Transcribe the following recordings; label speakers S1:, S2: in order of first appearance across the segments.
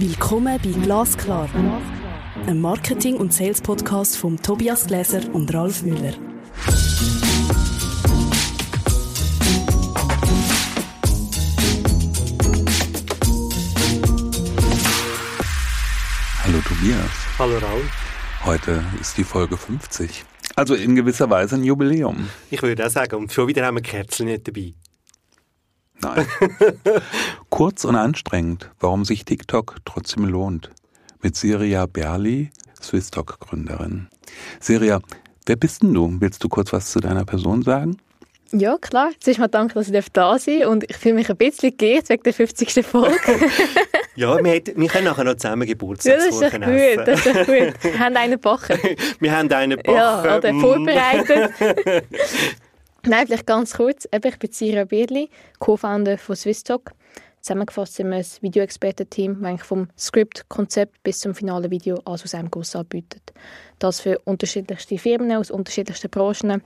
S1: Willkommen bei Glasklar, einem Marketing- und Sales-Podcast von Tobias Gläser und Ralf Müller.
S2: Hallo Tobias.
S3: Hallo Raul.
S2: Heute ist die Folge 50. Also in gewisser Weise ein Jubiläum.
S3: Ich würde auch sagen, und schon wieder haben wir Kerzen nicht dabei.
S2: Nein. Kurz und anstrengend, warum sich TikTok trotzdem lohnt. Mit Siria Berli, Swisstalk-Gründerin. Siria, wer bist denn du? Willst du kurz was zu deiner Person sagen?
S4: Ja, klar. Zuerst mal danke, dass ich da sein darf. Und ich fühle mich ein bisschen geehrt wegen der 50. Folge.
S3: ja, wir, hat, wir können nachher noch zusammen Geburtstagskuchen
S4: ja, das ist gut, das ist gut. Wir haben einen gebacken.
S3: wir haben einen gebacken.
S4: Ja, oder vorbereitet. Nein, vielleicht ganz kurz. Ich bin Sira Birli, Co-Founder von Swisstalk. Zusammengefasst sind wir ein Videoexperten-Team, das vom Skript, Konzept bis zum finalen Video alles aus einem Guss anbietet. Das für unterschiedlichste Firmen aus unterschiedlichsten Branchen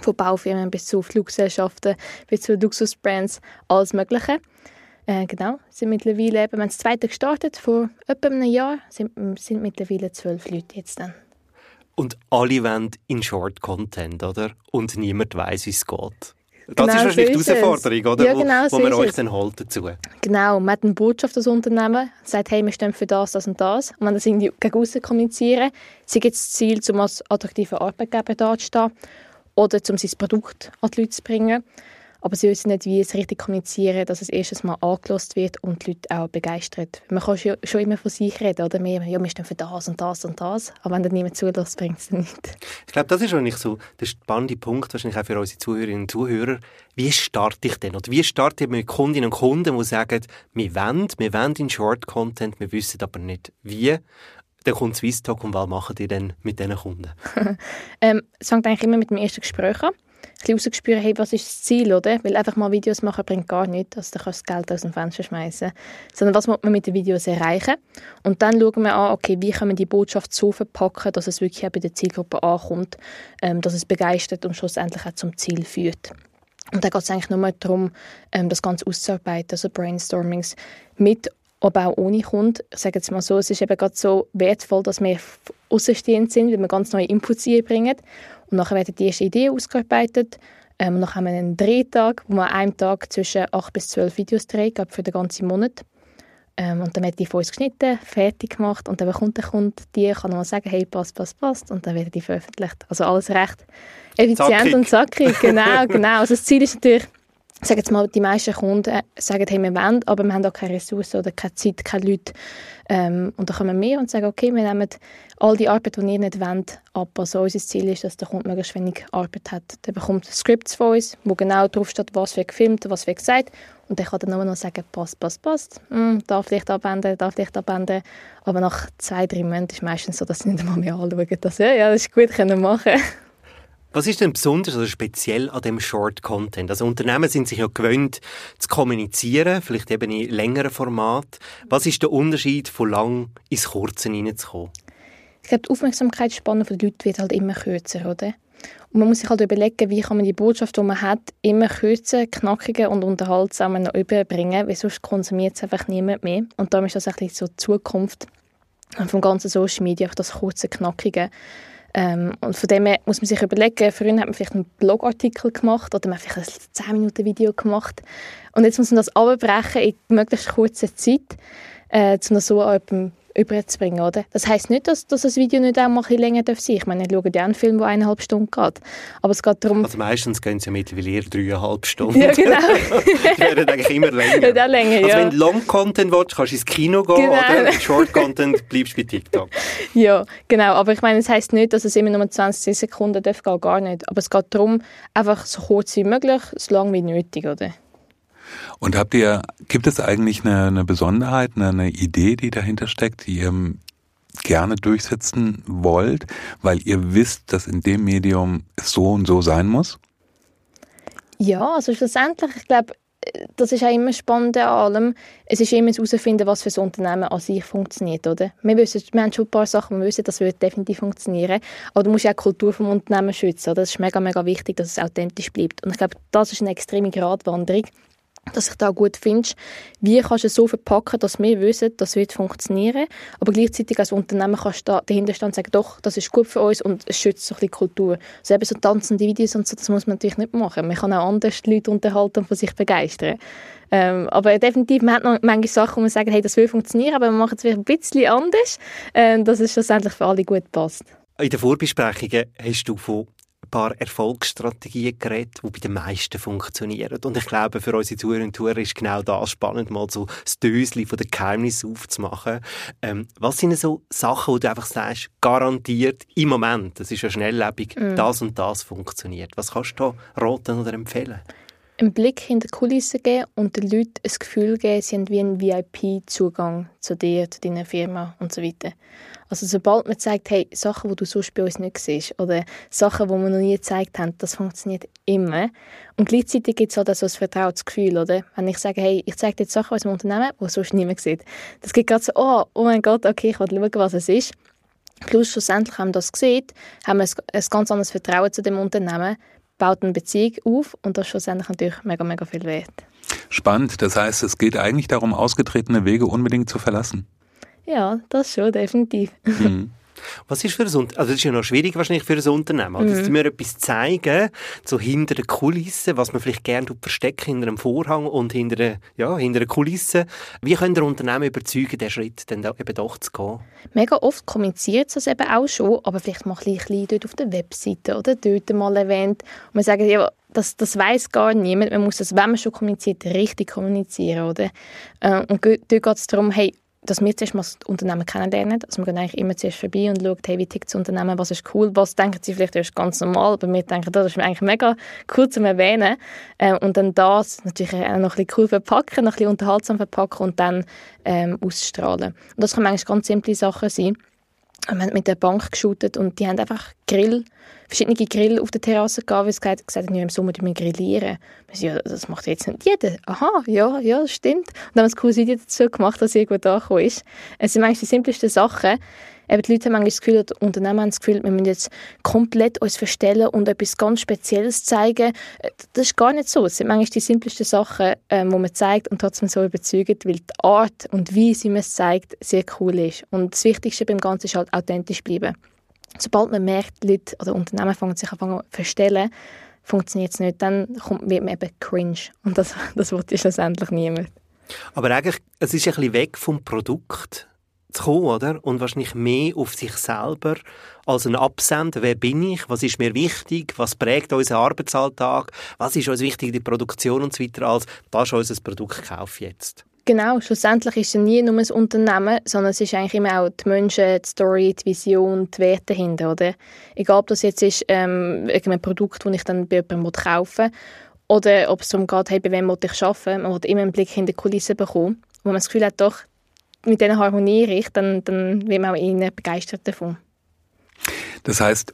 S4: von Baufirmen bis zu Fluggesellschaften, bis zu Luxusbrands, alles Mögliche. Äh, genau, sind mittlerweile, eben, wir haben das zweite gestartet, vor etwa einem Jahr, sind, sind mittlerweile zwölf Leute jetzt dann.
S3: Und alle wollen in Short-Content, oder? Und niemand weiß, wie es geht. Das
S4: genau
S3: ist wahrscheinlich so die Herausforderung, oder?
S4: Ja, genau
S3: wo, wo man euch dann holt dazu.
S4: Genau, man hat eine Botschaft als Unternehmen, sagt, hey, wir stehen für das, das und das. Und wenn das irgendwie gegen kommunizieren, sie gibt das Ziel, um als attraktiver Arbeitgeber dazustehen oder um sein Produkt an die Leute zu bringen. Aber sie wissen nicht, wie es richtig kommunizieren, dass es erstes Mal angelost wird und die Leute auch begeistert. Man kann schon, immer von sich reden, oder? Wir, ja, wir stehen für das und das und das. Aber wenn dann niemand zulässt, bringt es nicht.
S3: Ich glaube, das ist eigentlich so der spannende Punkt, wahrscheinlich auch für unsere Zuhörerinnen und Zuhörer. Wie starte ich denn? Oder wie starte ich mit Kundinnen und Kunden, die sagen, wir wollen, wir wollen in Short-Content, wir wissen aber nicht wie dann kommt Swisstalk und was macht ihr denn mit diesen Kunden?
S4: ähm, es fängt eigentlich immer mit dem ersten Gespräch an. Bisschen rausgespürt, hey, was ist das Ziel, oder? Weil einfach mal Videos machen bringt gar nichts, also dann kannst du das Geld aus dem Fenster schmeißen. Sondern was muss man mit den Videos erreichen? Und dann schauen wir an, okay, wie können wir die Botschaft so verpacken, dass es wirklich auch bei der Zielgruppe ankommt, ähm, dass es begeistert und schlussendlich auch zum Ziel führt. Und da geht es eigentlich nur darum, ähm, das Ganze auszuarbeiten, also Brainstormings mit aber auch ohne Kunden. Ich sage jetzt mal so, es ist eben gerade so wertvoll, dass wir außenstehend sind, weil wir ganz neue Inputs einbringen. Und nachher werden die ersten Ideen ausgearbeitet. Ähm, und dann haben wir einen Drehtag, wo man an einem Tag zwischen 8 bis 12 Videos dreht, für den ganzen Monat. Ähm, und dann werden die von uns geschnitten, fertig gemacht und dann bekommt der Kunde die, kann nochmal sagen, hey, passt, passt, passt und dann werden die veröffentlicht. Also alles recht effizient zackig. und zackig. Genau, genau. Also das Ziel ist natürlich, sage jetzt mal, die meisten Kunden sagen, hey, wir wollen, aber wir haben auch keine Ressourcen oder keine Zeit, keine Leute. Ähm, und dann kommen wir und sagen, okay, wir nehmen all die Arbeit, die ihr nicht wollt, ab. Also unser Ziel ist, dass der Kunde möglichst wenig Arbeit hat. Der bekommt Scripts von uns, wo genau drauf steht, was wird gefilmt, was wird gesagt. Und der kann dann nur noch sagen, passt, passt, passt. Hm, darf vielleicht abändern, darf vielleicht abändern. Aber nach zwei, drei Monaten ist es meistens so, dass sie nicht einmal mehr anschauen. Dass, ja, ja, das ist gut, können machen
S3: was ist denn besonders oder speziell an dem Short Content? Also Unternehmen sind sich ja gewöhnt zu kommunizieren, vielleicht eben in längeren Format. Was ist der Unterschied von lang ins Kurze hineinzukommen?
S4: Ich glaube, die Aufmerksamkeitsspanne der Leute wird halt immer kürzer, oder? Und man muss sich halt überlegen, wie kann man die Botschaft, die man hat, immer kürzer, knackiger und unterhaltsamer noch überbringen, weil sonst konsumiert es einfach niemand mehr. Und darum ist das bisschen so die Zukunft vom ganzen Social Media, das kurze, knackige. Ähm, und von dem her muss man sich überlegen, früher hat man vielleicht einen Blogartikel gemacht oder man hat vielleicht ein 10 Minuten Video gemacht. Und jetzt muss man das abbrechen in möglichst kurzer Zeit, äh, um das so an überzubringen, oder? Das heisst nicht, dass, dass das Video nicht auch mal ein länger darf sein. Ich meine, ich schaue ja einen Film, der eineinhalb Stunden geht. Aber es geht darum...
S3: Also meistens gehen sie ja mittlerweile eher dreieinhalb Stunden.
S4: Ja, genau.
S3: die werden eigentlich immer länger.
S4: Ja, länger,
S3: also
S4: ja.
S3: wenn du Long-Content willst, kannst du ins Kino gehen
S4: genau.
S3: oder Short-Content bleibst bei TikTok.
S4: Ja, genau. Aber ich meine, es heisst nicht, dass es immer nur 20 Sekunden darf gehen, gar nicht. Aber es geht darum, einfach so kurz wie möglich, so lang wie nötig, oder?
S2: Und habt ihr, gibt es eigentlich eine, eine Besonderheit, eine, eine Idee, die dahinter steckt, die ihr gerne durchsetzen wollt, weil ihr wisst, dass in dem Medium es so und so sein muss?
S4: Ja, also schlussendlich, ich glaube, das ist auch immer spannend an allem. Es ist immer herauszufinden, was für das Unternehmen an sich funktioniert, oder? Wir, wissen, wir haben schon ein paar Sachen, wir wissen, das wird definitiv funktionieren. Aber du musst ja auch die Kultur des Unternehmens schützen, oder? Das ist mega, mega wichtig, dass es authentisch bleibt. Und ich glaube, das ist eine extreme Gratwanderung dass ich da gut findest, wie kannst du es so verpacken, dass wir wissen, das wird funktionieren, aber gleichzeitig als Unternehmen kannst du da dahinter stehen und sagen, doch, das ist gut für uns und es schützt so ein Kultur. Also eben so tanzende Videos und so, das muss man natürlich nicht machen. Man kann auch anders Leute unterhalten und von sich begeistern. Ähm, aber definitiv, man hat noch manche Sachen, wo man sagt, hey, das will funktionieren, aber wir machen es ein bisschen anders, äh, dass es schlussendlich für alle gut passt.
S3: In den Vorbesprechungen hast du von paar Erfolgsstrategien geredet, die bei den meisten funktionieren. Und ich glaube, für unsere Zuhörer und Zuhörer ist genau das spannend, mal so das Dösli von den Geheimnissen aufzumachen. Ähm, was sind so Sachen, wo du einfach sagst, garantiert im Moment, das ist ja schnelllebig, mm. das und das funktioniert. Was kannst du da raten oder empfehlen?
S4: Einen Blick hinter die Kulissen geben und den Leuten ein Gefühl geben, sie haben wie einen VIP-Zugang zu dir, zu deiner Firma und so weiter. Also sobald man sagt, hey, Sachen, die du sonst bei uns nicht siehst oder Sachen, die wir noch nie gezeigt haben, das funktioniert immer. Und gleichzeitig gibt es halt auch so ein vertrautes Gefühl, oder? Wenn ich sage, hey, ich zeige dir jetzt Sachen aus dem Unternehmen, die sonst niemand sieht. Das gibt gerade so, oh, oh mein Gott, okay, ich will schauen, was es ist. Plus schlussendlich haben wir das gesehen, haben wir ein ganz anderes Vertrauen zu dem Unternehmen, baut eine Beziehung auf und das ist schlussendlich natürlich mega, mega viel wert.
S2: Spannend. Das heißt, es geht eigentlich darum, ausgetretene Wege unbedingt zu verlassen.
S4: Ja, das schon, definitiv. Mhm.
S3: Was ist für ein Unternehmen? Also, das ist ja noch schwierig wahrscheinlich für ein Unternehmen. Also, mhm. dass mir etwas zeigen, so hinter den Kulissen, was man vielleicht gerne verstecken hinter einem Vorhang und hinter, der, ja, hinter den Kulissen. Wie können der Unternehmen überzeugen, den Schritt dann eben doch zu gehen?
S4: Mega oft kommuniziert es eben auch schon, aber vielleicht mal ein bisschen dort auf der Webseite oder dort mal erwähnt. Und wir sagen, ja, das, das weiß gar niemand. Man muss das, wenn man schon kommuniziert, richtig kommunizieren, oder? Äh, und dort geht es darum, hey, dass wir zuerst mal das Unternehmen kennenlernen. Also wir gehen eigentlich immer zuerst vorbei und schauen, hey, wie tickt das Unternehmen, was ist cool, was denken sie vielleicht erst ganz normal, aber wir denken, das ist eigentlich mega cool zu erwähnen. Äh, und dann das natürlich auch noch ein bisschen cool verpacken, noch ein bisschen unterhaltsam verpacken und dann ähm, ausstrahlen. Und das können eigentlich ganz simple Sachen sein. Wir haben mit der Bank geshootet und die haben einfach Grill verschiedene Grill auf der Terrasse gehabt, weil sie gesagt, gesagt haben, ja, im Sommer wir grillieren. Wir ja, das macht jetzt nicht jeder. Aha, ja, ja, das stimmt. Und dann haben wir ein cooles Video dazu gemacht, dass irgendwo da ist. Es sind eigentlich die simplesten Sachen. Eben die Leute haben manchmal das Gefühl, die Unternehmen haben das Gefühl, wir müssen jetzt komplett uns verstellen und etwas ganz Spezielles zeigen. Das ist gar nicht so. Es sind manchmal die simplesten Sachen, ähm, die man zeigt und trotzdem so überzeugt, weil die Art und wie sie es zeigt, sehr cool ist. Und das Wichtigste beim Ganzen ist halt authentisch bleiben sobald man merkt, Leute oder Unternehmen fangen sich an verstellen, funktioniert es nicht, dann kommt, wird man eben cringe. Und das, das will schlussendlich niemand.
S3: Aber eigentlich, es ist ein bisschen weg vom Produkt zu kommen, oder? Und wahrscheinlich mehr auf sich selber als ein Absender. Wer bin ich? Was ist mir wichtig? Was prägt unseren Arbeitsalltag? Was ist uns wichtig in der Produktion und so weiter als, das ist unser Produkt, kauf jetzt.
S4: Genau, schlussendlich ist es nie nur ein Unternehmen, sondern es ist eigentlich immer auch die Menschen, die Story, die Vision, die Werte dahinter, oder? Egal, ob das jetzt ist ähm, ein Produkt, das ich dann bei jemandem kaufen will, oder ob es darum geht, hey, bei wem ich arbeiten man will immer einen Blick hinter die Kulissen bekommen, wo man das Gefühl hat, doch, mit dieser harmoniere ich, dann, dann wird man auch eher begeistert davon.
S2: Das heißt,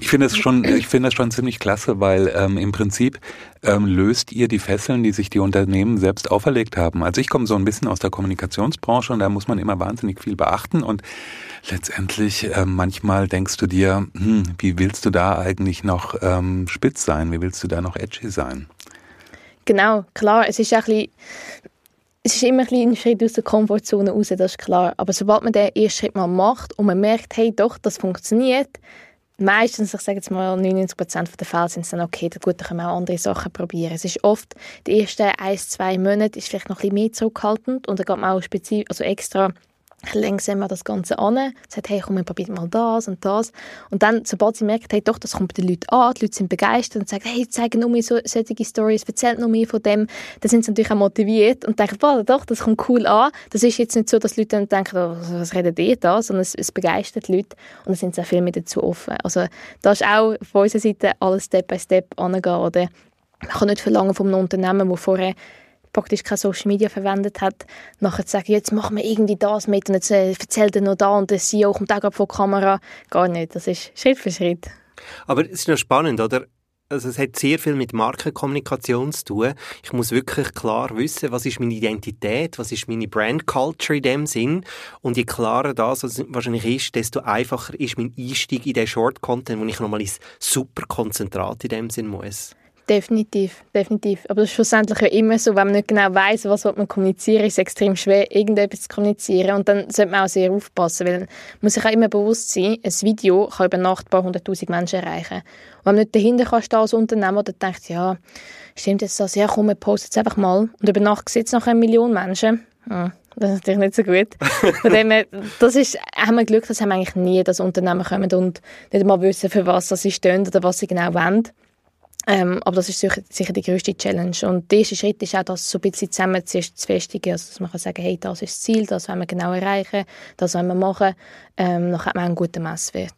S2: ich finde es schon, ich finde es schon ziemlich klasse, weil ähm, im Prinzip ähm, löst ihr die Fesseln, die sich die Unternehmen selbst auferlegt haben. Also ich komme so ein bisschen aus der Kommunikationsbranche und da muss man immer wahnsinnig viel beachten und letztendlich äh, manchmal denkst du dir, hm, wie willst du da eigentlich noch ähm, spitz sein? Wie willst du da noch edgy sein?
S4: Genau, klar. Es ist ein bisschen es ist immer ein, ein Schritt aus der Komfortzone raus, das ist klar. Aber sobald man den ersten Schritt mal macht und man merkt, hey, doch, das funktioniert, meistens, ich sage jetzt mal 99% der Fälle sind es dann okay, dann gut, dann können wir auch andere Sachen probieren. Es ist oft, die ersten ein, zwei Monate ist vielleicht noch ein bisschen mehr zurückhaltend und dann geht man auch spezifisch, also extra langsam das Ganze an, sagt, hey, komm, wir probieren mal das und das. Und dann, sobald sie merkt, hey, doch, das kommt bei den Leuten an, die Leute sind begeistert und sagen, hey, zeigen nur mir so, solche Stories, erzählt nur mehr von dem, dann sind sie natürlich auch motiviert und denken, boah, doch, das kommt cool an. Das ist jetzt nicht so, dass Leute dann denken, oh, was reden die da, sondern es, es begeistert die Leute und dann sind sie auch viel mehr dazu offen. Also da ist auch von unserer Seite alles Step by Step angehen, oder? Man kann nicht verlangen von einem Unternehmen, das vorher praktisch kein Social Media verwendet hat, nachher zu sagen, jetzt machen wir irgendwie das mit und jetzt äh, erzählt er noch da und der CEO kommt auch vor die Kamera. Gar nicht, das ist Schritt für Schritt.
S3: Aber es ist noch spannend, oder? Also es hat sehr viel mit Markenkommunikation zu tun. Ich muss wirklich klar wissen, was ist meine Identität, was ist meine Brand Culture in dem Sinn. Und je klarer das wahrscheinlich ist, desto einfacher ist mein Einstieg in den Short Content, wo ich nochmal ins super Konzentrat in dem Sinn muss.
S4: Definitiv, definitiv. Aber das ist schlussendlich ja immer so, wenn man nicht genau weiß, was man kommunizieren ist es extrem schwer, irgendetwas zu kommunizieren. Und dann sollte man auch sehr aufpassen, weil man muss sich auch immer bewusst sein, ein Video kann über Nacht ein paar hunderttausend Menschen erreichen. Und wenn man nicht dahinter kann stehen als Unternehmer, dann denkt ja, stimmt jetzt das? Ja, komm, wir posten es einfach mal. Und über Nacht sieht es noch eine Million Menschen. Hm, das ist natürlich nicht so gut. Von dem her, das ist, haben wir Glück, dass wir eigentlich nie, dass Unternehmen kommen und nicht mal wissen, für was sie stehen oder was sie genau wollen. Ähm, aber das ist sicher, sicher, die größte Challenge. Und der erste Schritt ist auch, das so ein bisschen zusammen zu festigen. Also, dass man kann sagen, hey, das ist das Ziel, das wollen wir genau erreichen, das wollen wir machen. Ähm, dann hat man einen guten Messwert.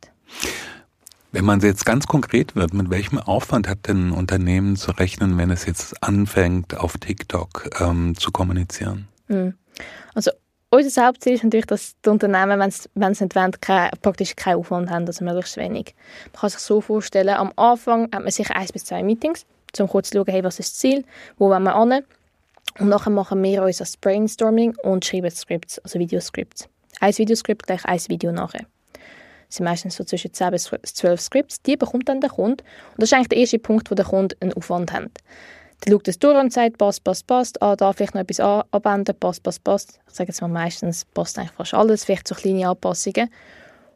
S2: Wenn man jetzt ganz konkret wird, mit welchem Aufwand hat denn ein Unternehmen zu rechnen, wenn es jetzt anfängt, auf TikTok ähm, zu kommunizieren?
S4: Mhm. Also unser Hauptziel ist natürlich, dass die Unternehmen, wenn sie nicht wollen, kein, praktisch keinen Aufwand haben, also möglichst wenig. Man kann sich so vorstellen, am Anfang hat man sicher eins bis zwei Meetings, um kurz zu schauen, hey, was ist das Ziel, wo wollen wir hin. Und nachher machen wir uns das Brainstorming und schreiben Scripts, also Videoscripts. Ein Videoskript gleich ein Video nachher. Das sind meistens so zwischen 10 bis 12 Scripts. Die bekommt dann der Kunde. Und das ist eigentlich der erste Punkt, wo der Kunde einen Aufwand hat. Dann schaut es durch und sagt, passt, passt, passt. Ah, da vielleicht noch etwas abändern, passt, passt, passt. Ich sage jetzt mal meistens, passt eigentlich fast alles, vielleicht so kleine Anpassungen.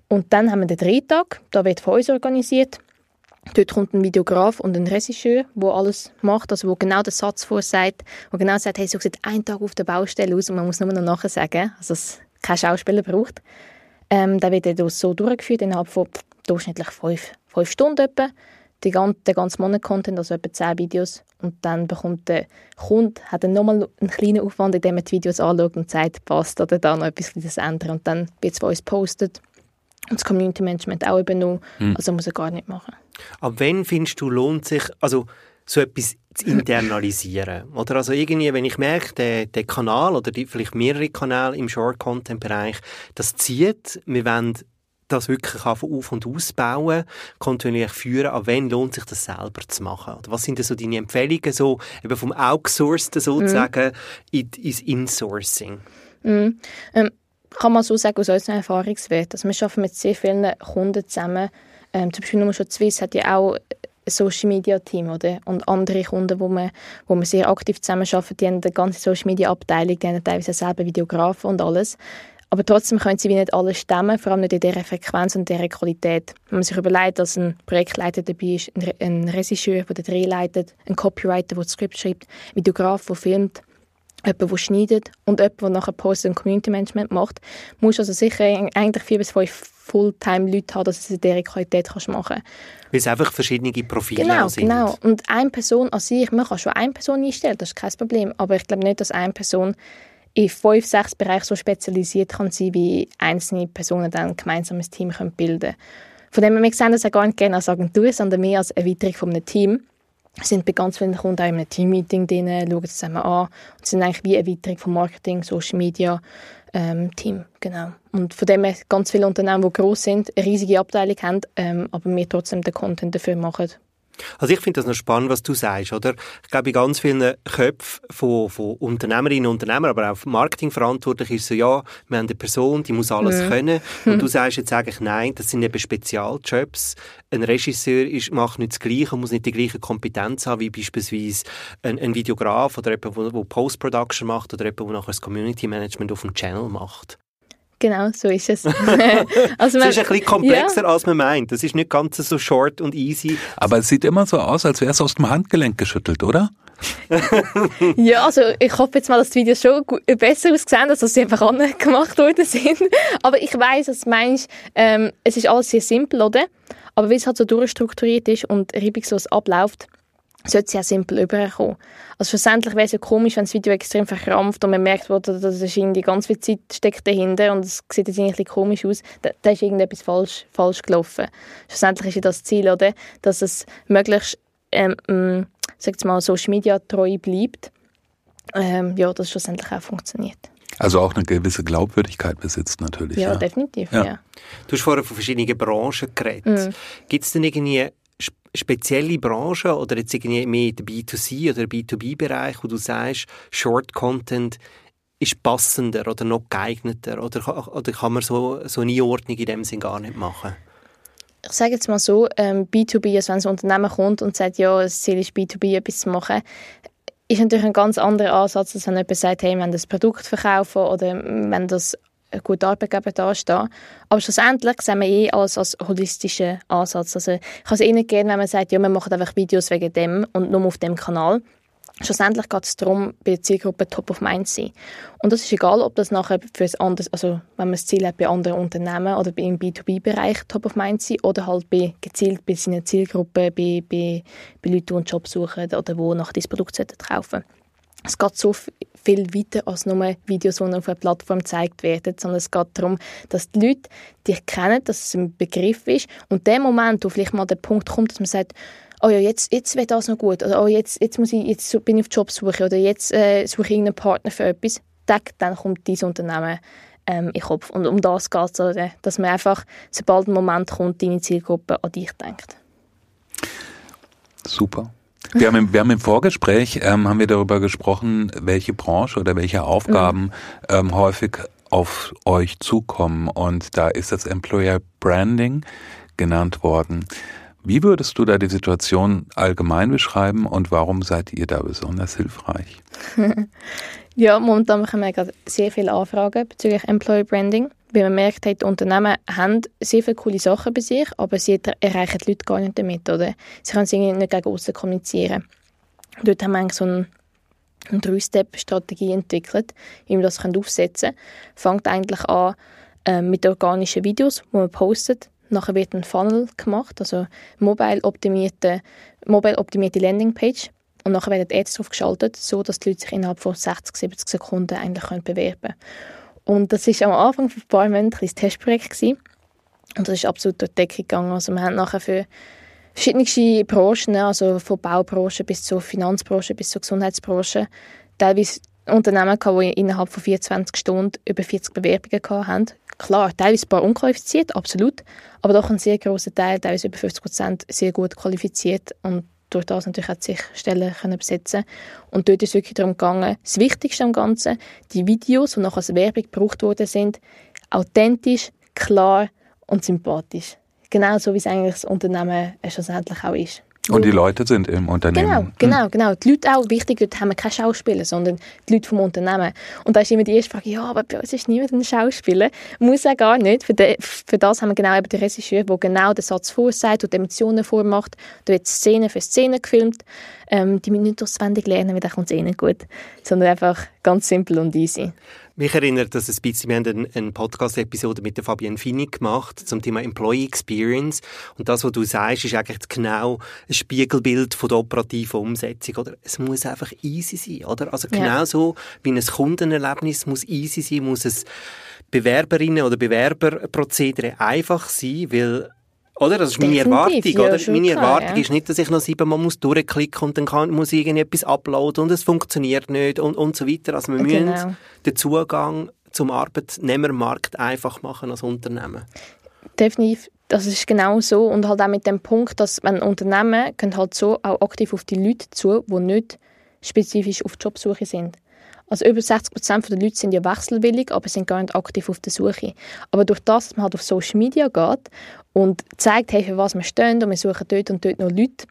S4: Und dann haben wir den Drehtag, da wird von uns organisiert. Dort kommt ein Videograf und ein Regisseur, der alles macht, also wo genau den Satz vorsagt, wo genau sagt, hey, so sieht ein Tag auf der Baustelle aus und man muss nur noch nachher sagen, also es kein Schauspieler braucht. Ähm, der wird dann so durchgeführt innerhalb von durchschnittlich fünf, fünf Stunden etwa die ganze, den ganzen Monat Content, also etwa 10 Videos. Und dann bekommt der Kunde hat dann nochmal einen kleinen Aufwand, indem er die Videos anschaut und sagt, passt oder da noch etwas Kleines ändern. Und dann wird es von uns gepostet. Und das Community Management auch übernommen. Mhm. Also muss er gar nicht machen.
S3: Ab wann findest du, lohnt sich, also so etwas zu internalisieren? Oder also irgendwie, wenn ich merke, der, der Kanal oder die, vielleicht mehrere Kanäle im Short-Content-Bereich, das zieht, wir wollen das wirklich auf- und ausbauen, kontinuierlich führen, an wen lohnt sich das selber zu machen? Oder was sind denn so deine Empfehlungen, so eben vom Outsourced sozusagen mhm. ins Insourcing?
S4: Mhm. Ähm, kann man so sagen, aus unserem Erfahrungswert. Also wir arbeiten mit sehr vielen Kunden zusammen. Ähm, zum Beispiel nur schon Swiss hat ja auch ein Social Media Team oder? und andere Kunden, wo wir, wo wir sehr aktiv zusammenarbeiten, die haben eine ganze Social Media Abteilung, die haben teilweise selber Videografen und alles. Aber trotzdem können sie wie nicht alles stemmen, vor allem nicht in dieser Frequenz und dieser Qualität. Wenn man sich überlegt, dass ein Projektleiter dabei ist, ein Regisseur, der den Dreh leitet, ein Copywriter, der das Skript schreibt, ein Videograf, der filmt, jemand, der schneidet und jemand, der nachher Post- und Community-Management macht, musst also sicher eigentlich vier bis fünf Fulltime-Leute haben, dass du es in dieser Qualität kannst machen kannst.
S3: Weil es einfach verschiedene Profile
S4: genau,
S3: sind.
S4: Genau, und eine Person an sich, man kann schon eine Person einstellen, das ist kein Problem, aber ich glaube nicht, dass eine Person in fünf, sechs Bereichen so spezialisiert kann sein, wie einzelne Personen dann ein gemeinsames Team können bilden können. Von dem her, wir sehen das auch gar nicht gerne als Agentur, sondern mehr als Erweiterung von einem Team. Wir sind bei ganz vielen Kunden auch in einem Teammeeting drin, schauen zusammen an und sind eigentlich wie Erweiterung vom Marketing, Social Media ähm, Team, genau. Und von dem her ganz viele Unternehmen, die gross sind, eine riesige Abteilung haben, ähm, aber wir trotzdem den Content dafür machen,
S3: also ich finde das noch spannend, was du sagst, oder? Ich glaube, in ganz vielen Köpfen von, von Unternehmerinnen und Unternehmern, aber auch Marketingverantwortlich ist so, ja, wir haben eine Person, die muss alles ja. können. Und du sagst jetzt eigentlich, nein, das sind eben Spezialjobs. Ein Regisseur ist, macht nicht das Gleiche und muss nicht die gleiche Kompetenz haben, wie beispielsweise ein, ein Videograf oder jemand, der Post-Production macht oder jemand, der nachher das Community Management auf dem Channel macht.
S4: Genau, so ist es.
S3: also man, es ist ein bisschen komplexer, ja. als man meint. Das ist nicht ganz so short und easy.
S2: Aber es sieht immer so aus, als wäre es aus dem Handgelenk geschüttelt, oder?
S4: ja, also ich hoffe jetzt mal, dass die Videos schon besser aussehen, als sie einfach gemacht worden sind. Aber ich weiß, was du meinst. Ähm, es ist alles sehr simpel, oder? Aber wie es halt so durchstrukturiert ist und reibungslos abläuft, sollte es ja simpel überkommen. Also schlussendlich wäre es ja komisch, wenn das Video extrem verkrampft und man merkt, wo das ist irgendwie ganz viel Zeit steckt dahinter und es sieht jetzt irgendwie komisch aus. Da, da ist irgendetwas falsch, falsch gelaufen. Schlussendlich ist ja das Ziel, oder? Dass es möglichst, ähm, ähm sag mal, Social Media treu bleibt. Ähm, ja, dass es schlussendlich auch funktioniert.
S2: Also auch eine gewisse Glaubwürdigkeit besitzt natürlich.
S4: Ja, ja. definitiv, ja. ja.
S3: Du hast vorher von verschiedenen Branchen geredet. Mhm. Gibt es denn irgendwie spezielle Branchen oder jetzt irgendwie mehr der B2C oder B2B-Bereich, wo du sagst, Short Content ist passender oder noch geeigneter oder, oder kann man so, so eine Einordnung in dem Sinn gar nicht machen?
S4: ich sage jetzt mal so, ähm, B2B, also wenn ein Unternehmen kommt und sagt, ja, das Ziel ist B2B etwas zu machen, ist natürlich ein ganz anderer Ansatz, als wenn jemand sagt, hey, wir das Produkt verkaufen oder wenn das guter Arbeitgeber dastehen. Aber schlussendlich sehen wir eh alles als holistischen Ansatz. Also ich kann es eh nicht gehen, wenn man sagt, ja, wir machen einfach Videos wegen dem und nur auf dem Kanal. Schlussendlich geht es darum, bei der Zielgruppe top of mind zu sein. Und das ist egal, ob das nachher für ein anderes, also wenn man das Ziel hat, bei anderen Unternehmen oder im B2B-Bereich top of mind zu sein oder halt bei, gezielt bei seiner Zielgruppe, bei, bei, bei Leuten, die einen Job suchen oder die nach dieses Produkt kaufen es geht so viel weiter als nur Videos, die auf einer Plattform gezeigt werden, sondern es geht darum, dass die Leute dich kennen, dass es ein Begriff ist und der Moment, wo vielleicht mal der Punkt kommt, dass man sagt, oh ja, jetzt, jetzt wird das noch gut oder oh, jetzt, jetzt, muss ich, jetzt bin ich auf Jobsuche oder jetzt äh, suche ich irgendeinen Partner für etwas, dann kommt dieses Unternehmen ähm, in den Kopf. Und um das geht es, dass man einfach, sobald ein Moment kommt, deine Zielgruppe an dich denkt.
S2: Super. Wir haben im, wir haben im Vorgespräch ähm, haben wir darüber gesprochen, welche Branche oder welche Aufgaben ähm, häufig auf euch zukommen. Und da ist das Employer Branding genannt worden. Wie würdest du da die Situation allgemein beschreiben und warum seid ihr da besonders hilfreich?
S4: ja, momentan machen wir gerade sehr viele Anfragen bezüglich Employer Branding weil man merkt, die Unternehmen haben sehr viele coole Sachen bei sich, aber sie erreichen die Leute gar nicht damit, oder? Sie können sie nicht gegen außen kommunizieren. Dort haben wir so eine, eine Drei-Step-Strategie entwickelt, wie wir das aufsetzen können. Fängt eigentlich an äh, mit organischen Videos, die man postet. Nachher wird ein Funnel gemacht, also mobile-optimierte mobile optimierte Landingpage. Und nachher werden Ads drauf geschaltet, so dass die Leute sich innerhalb von 60, 70 Sekunden eigentlich bewerben können. Und das war am Anfang von Monaten ein Testprojekt. Gewesen. Und das ist absolut durch die Decke gegangen. Also wir haben nachher für verschiedene Branchen, also von Baubranche bis zur Finanzbranche bis zur Gesundheitsbranche, teilweise Unternehmen gehabt, die innerhalb von 24 Stunden über 40 Bewerbungen hatten. Klar, teilweise ein paar unqualifiziert, absolut, aber doch ein sehr großer Teil, teilweise über 50 Prozent, sehr gut qualifiziert und durch das natürlich auch sich Stellen können besetzen Und dort ist es wirklich darum gegangen, das Wichtigste am Ganzen, die Videos, die nachher als Werbung gebraucht worden sind, authentisch, klar und sympathisch. Genau so, wie es eigentlich das Unternehmen schlussendlich auch ist.
S2: Und die Leute sind im Unternehmen.
S4: Genau, genau, genau. Die Leute auch wichtig, dort haben wir keine Schauspieler, sondern die Leute vom Unternehmen. Und da ist immer die erste Frage, ja, aber bei uns ist niemand ein Schauspieler. Muss auch gar nicht. Für, de, für das haben wir genau eben den Regisseur, der genau den Satz vorsagt und die Emotionen vormacht. Da wird Szene für Szene gefilmt. Ähm, die müssen nicht auswendig lernen, weil dann kommt es eh nicht gut. Sondern einfach ganz simpel und easy.
S3: Mich erinnert das ein bisschen, wir haben eine Podcast-Episode mit der Fabienne Fini gemacht zum Thema Employee Experience. Und das, was du sagst, ist eigentlich genau ein Spiegelbild von der operativen Umsetzung. Oder? Es muss einfach easy sein. Oder? Also genau ja. so wie ein Kundenerlebnis muss easy sein, muss es Bewerberinnen- oder Bewerberprozedere einfach sein, weil oder? Das ist meine Erwartung, ja, oder? Meine klar, Erwartung ja. ist nicht, dass ich noch siebenmal muss durchklicken und dann kann, muss ich irgendetwas uploaden und es funktioniert nicht und, und so weiter. Also wir genau. müssen den Zugang zum Arbeitnehmermarkt einfach machen als Unternehmen.
S4: Definitiv. Das ist genau so und halt auch mit dem Punkt, dass ein Unternehmen können halt so auch aktiv auf die Leute zu, die nicht spezifisch auf Jobsuche sind. Also über 60 Prozent der Leute sind ja wechselwillig, aber sind gar nicht aktiv auf der Suche. Aber durch das, dass man halt auf Social Media geht und zeigt, hey, für was wir stehen und wir suchen dort und dort noch Leute,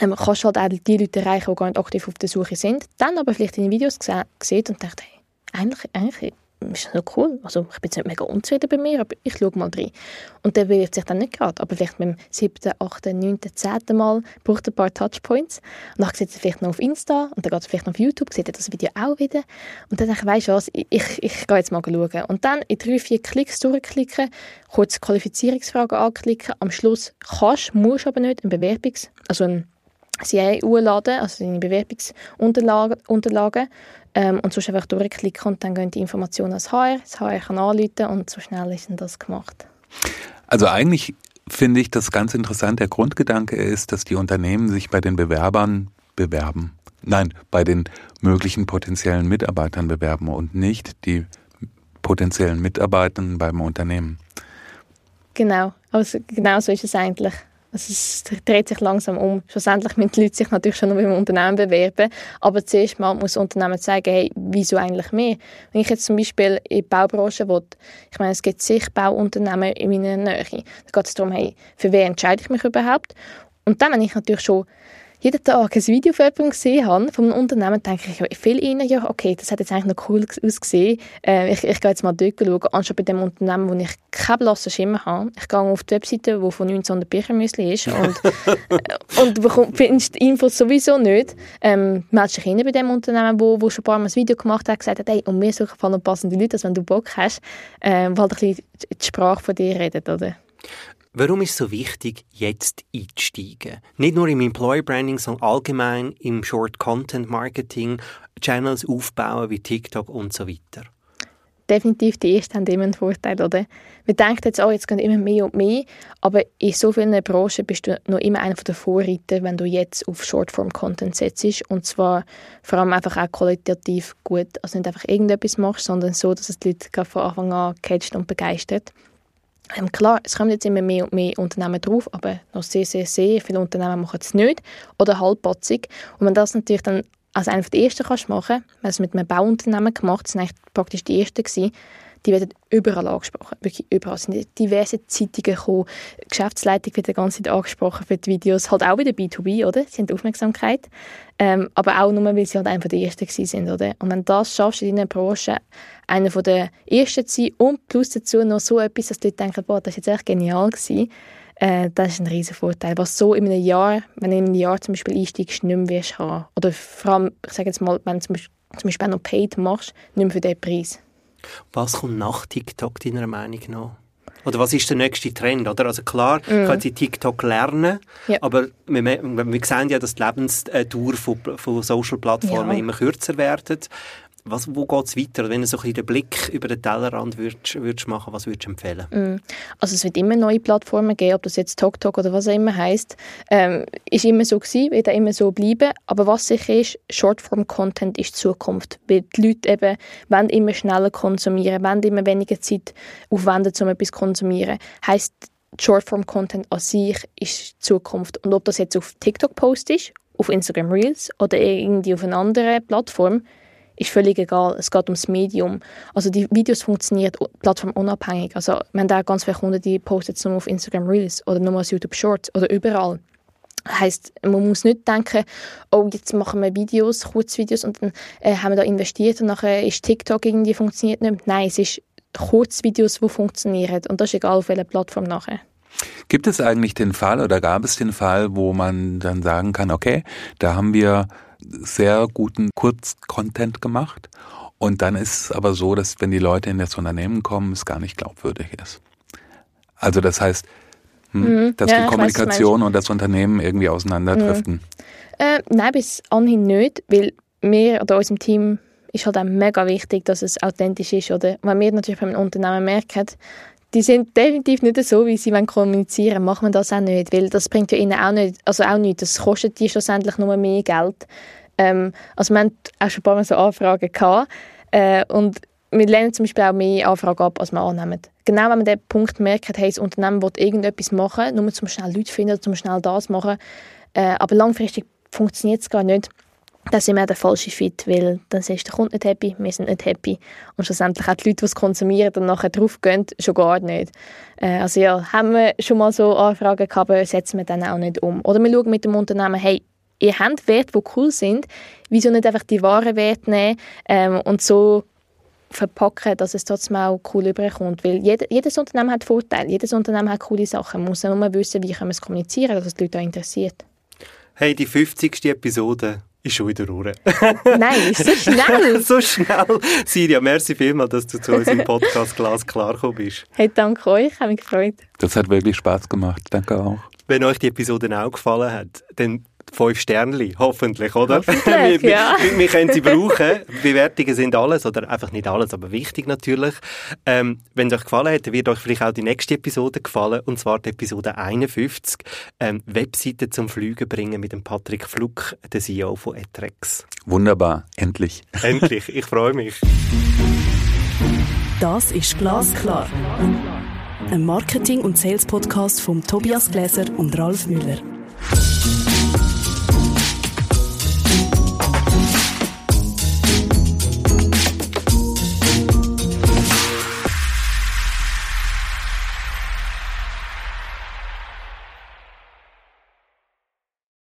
S4: ähm, kannst du halt auch die Leute erreichen, die gar nicht aktiv auf der Suche sind, dann aber vielleicht in den Videos gesehen und denkt, hey, eigentlich, eigentlich ist das noch cool. Also ich bin jetzt nicht mega unzufrieden bei mir, aber ich schaue mal rein. Und der bewirbt sich dann nicht gerade, aber vielleicht beim siebten, achten, neunten, zehnten Mal braucht er ein paar Touchpoints. Und dann sieht er vielleicht noch auf Insta und dann geht er vielleicht noch auf YouTube, sieht er das Video auch wieder. Und dann denke ich, weißt du was, ich, ich, gehe jetzt mal schauen. Und dann in drei, vier Klicks durchklicken, kurz Qualifizierungsfragen anklicken. Am Schluss kannst, musst aber nicht ein Bewerbungs-, also ein CIA laden, also deine Bewerbungsunterlagen, Unterlagen, ähm, und sonst einfach durchklicken und dann gehen die Informationen ans HR, das HR kann anrufen und so schnell ist dann das gemacht.
S2: Also eigentlich finde ich das ganz interessant. Der Grundgedanke ist, dass die Unternehmen sich bei den Bewerbern bewerben. Nein, bei den möglichen potenziellen Mitarbeitern bewerben und nicht die potenziellen Mitarbeitenden beim Unternehmen.
S4: Genau, also genau so ist es eigentlich. Also es dreht sich langsam um. Schlussendlich müssen die Leute sich natürlich schon noch beim Unternehmen bewerben, aber zuerst mal muss das Unternehmen zeigen, hey, wieso eigentlich mehr? Wenn ich jetzt zum Beispiel in die Baubranche will, ich meine, es gibt sicher Bauunternehmen in meiner Nähe, da geht es darum, hey, für wen entscheide ich mich überhaupt? Und dann, wenn ich natürlich schon jeden Tag ein Video von jemandem gesehen habe, von einem Unternehmen, denke ich viel eher, ja, okay, das hat jetzt eigentlich noch cool ausgesehen. Äh, ich, ich gehe jetzt mal dort schauen, anstatt bei dem Unternehmen, wo ich keinen blassen Schimmer habe. Ich gehe auf die Webseite, die von 1900 Büchermüsli ist und, und findest die Infos sowieso nicht. Ähm, meldest dich bei dem Unternehmen, wo, wo schon ein paar Mal ein Video gemacht hat, gesagt hat, hey, und mir suchen passende Leute, dass wenn du Bock hast, äh, weil halt ein bisschen die Sprache von dir redet, oder?
S3: Warum ist es so wichtig, jetzt einzusteigen? Nicht nur im Employer Branding, sondern allgemein im Short Content Marketing, Channels aufbauen wie TikTok und so weiter.
S4: Definitiv, die ersten haben immer einen Vorteil, oder? Wir denken jetzt, oh, jetzt gehen immer mehr und mehr, aber in so vielen Branchen bist du noch immer einer der Vorreiter, wenn du jetzt auf Shortform-Content setzt und zwar vor allem einfach auch qualitativ gut, also nicht einfach irgendetwas machst, sondern so, dass es die Leute von Anfang an catcht und begeistert. Ähm, klar, es kommen jetzt immer mehr und mehr Unternehmen drauf, aber noch sehr, sehr, sehr viele Unternehmen machen es nicht oder halbpatzig. Und wenn das natürlich dann als einer der ersten kannst machen, haben es mit einem Bauunternehmen gemacht, das waren praktisch die ersten gewesen, die werden überall angesprochen, wirklich überall. Es sind diverse Zeitungen gekommen, die Geschäftsleitung wird die ganze Zeit angesprochen für die Videos, halt auch wieder B2B, oder? Sie haben Aufmerksamkeit, ähm, aber auch nur, weil sie halt einer der Ersten sind, oder? Und wenn du das schaffst in deiner Branche, einer der Ersten zu sein und plus dazu noch so etwas, dass die Leute denken, boah, das war jetzt echt genial gewesen, äh, das ist ein riesen Vorteil. Was so in einem Jahr, wenn du in einem Jahr zum Beispiel einsteigst, nicht mehr wirst haben. Oder vor allem, ich sage jetzt mal, wenn du zum Beispiel, Beispiel noch Paid machst, nicht mehr für diesen Preis.
S3: Was kommt nach TikTok deiner Meinung nach? Oder was ist der nächste Trend? Oder? Also klar, mm. kann sie TikTok lernen, ja. aber wir, wir, sehen ja, dass die Lebensdauer von, von Social-Plattformen ja. immer kürzer wird. Was, wo geht es weiter? Wenn du so ein den Blick über den Tellerrand würdest, würdest machen, was würdest du empfehlen?
S4: Mm. Also es wird immer neue Plattformen geben, ob das jetzt TokTok oder was auch immer heisst. Ähm, ist immer so gewesen, wird auch immer so bleiben. Aber was sicher ist, Shortform-Content ist die Zukunft. Weil die Leute eben wollen immer schneller konsumieren, wollen immer weniger Zeit aufwenden, um etwas zu konsumieren. Heisst, Shortform-Content an sich ist die Zukunft. Und ob das jetzt auf TikTok Post ist, auf Instagram Reels oder irgendwie auf einer anderen Plattform, ist völlig egal. Es geht ums Medium. Also die Videos funktionieren plattformunabhängig. Also wir haben da ganz viele Kunden, die posten nur auf Instagram Reels oder nur auf YouTube Shorts oder überall. Heisst, man muss nicht denken, oh, jetzt machen wir Videos, Kurzvideos und dann äh, haben wir da investiert und nachher ist TikTok irgendwie funktioniert nicht. Nein, es ist Kurzvideos, die funktionieren und das ist egal auf welcher Plattform nachher.
S2: Gibt es eigentlich den Fall oder gab es den Fall, wo man dann sagen kann, okay, da haben wir sehr guten Kurzcontent gemacht. Und dann ist es aber so, dass wenn die Leute in das Unternehmen kommen, es gar nicht glaubwürdig ist. Also das heißt, hm, mhm. dass ja, die Kommunikation weiß, und das Unternehmen irgendwie auseinanderdriften. Mhm.
S4: Äh, nein, bis anhin nicht, weil mir oder unserem Team ist halt auch mega wichtig, dass es authentisch ist. Oder wenn wir natürlich beim Unternehmen merken, die sind definitiv nicht so, wie sie kommunizieren wollen, machen wir das auch nicht, weil das bringt ja ihnen auch nicht, also auch nichts, das kostet die schlussendlich nur mehr Geld. Ähm, also wir haben auch schon ein paar Mal so Anfragen gehabt äh, und wir lehnen zum Beispiel auch mehr Anfragen ab, als wir annehmen. Genau wenn man den Punkt merkt, hey, das Unternehmen will irgendetwas machen, nur zum schnell Leute finden, zum schnell das machen, äh, aber langfristig funktioniert es gar nicht, dann sind wir der falsche Fit, weil dann ist der Kunde nicht happy, wir sind nicht happy und schlussendlich auch die Leute, die es konsumieren und nachher draufgehen, schon gar nicht. Äh, also ja, haben wir schon mal so Anfragen gehabt, setzen wir dann auch nicht um. Oder wir schauen mit dem Unternehmen, hey, ihr habt Werte, die cool sind, wieso nicht einfach die wahren Werte nehmen ähm, und so verpacken, dass es trotzdem auch cool überkommt. Weil jeder, jedes Unternehmen hat Vorteile, jedes Unternehmen hat coole Sachen. Man muss nur wissen, wie können wir es kommunizieren, dass es die Leute auch interessiert.
S3: Hey, die 50. Episode ist schon wieder Ruhe.
S4: Nein, so schnell.
S3: so schnell. Siria, merci vielmals, dass du zu uns im Podcast glasklar gekommen bist.
S4: Hey, danke euch, habe mich gefreut.
S2: Das hat wirklich Spaß gemacht. Danke auch.
S3: Wenn euch die Episode auch gefallen hat, dann fünf Sternli, hoffentlich, oder?
S4: Hoffentlich, wir,
S3: ja. wir, wir, können sie brauchen. Bewertungen sind alles, oder einfach nicht alles, aber wichtig natürlich. Ähm, wenn es euch gefallen hat, wird euch vielleicht auch die nächste Episode gefallen, und zwar die Episode 51, ähm, Webseite zum Flügen bringen mit dem Patrick Fluck, der CEO von Etrex.
S2: Wunderbar, endlich.
S3: Endlich, ich freue mich.
S1: Das ist Glasklar. ein Marketing- und Sales-Podcast von Tobias Gläser und Ralf Müller.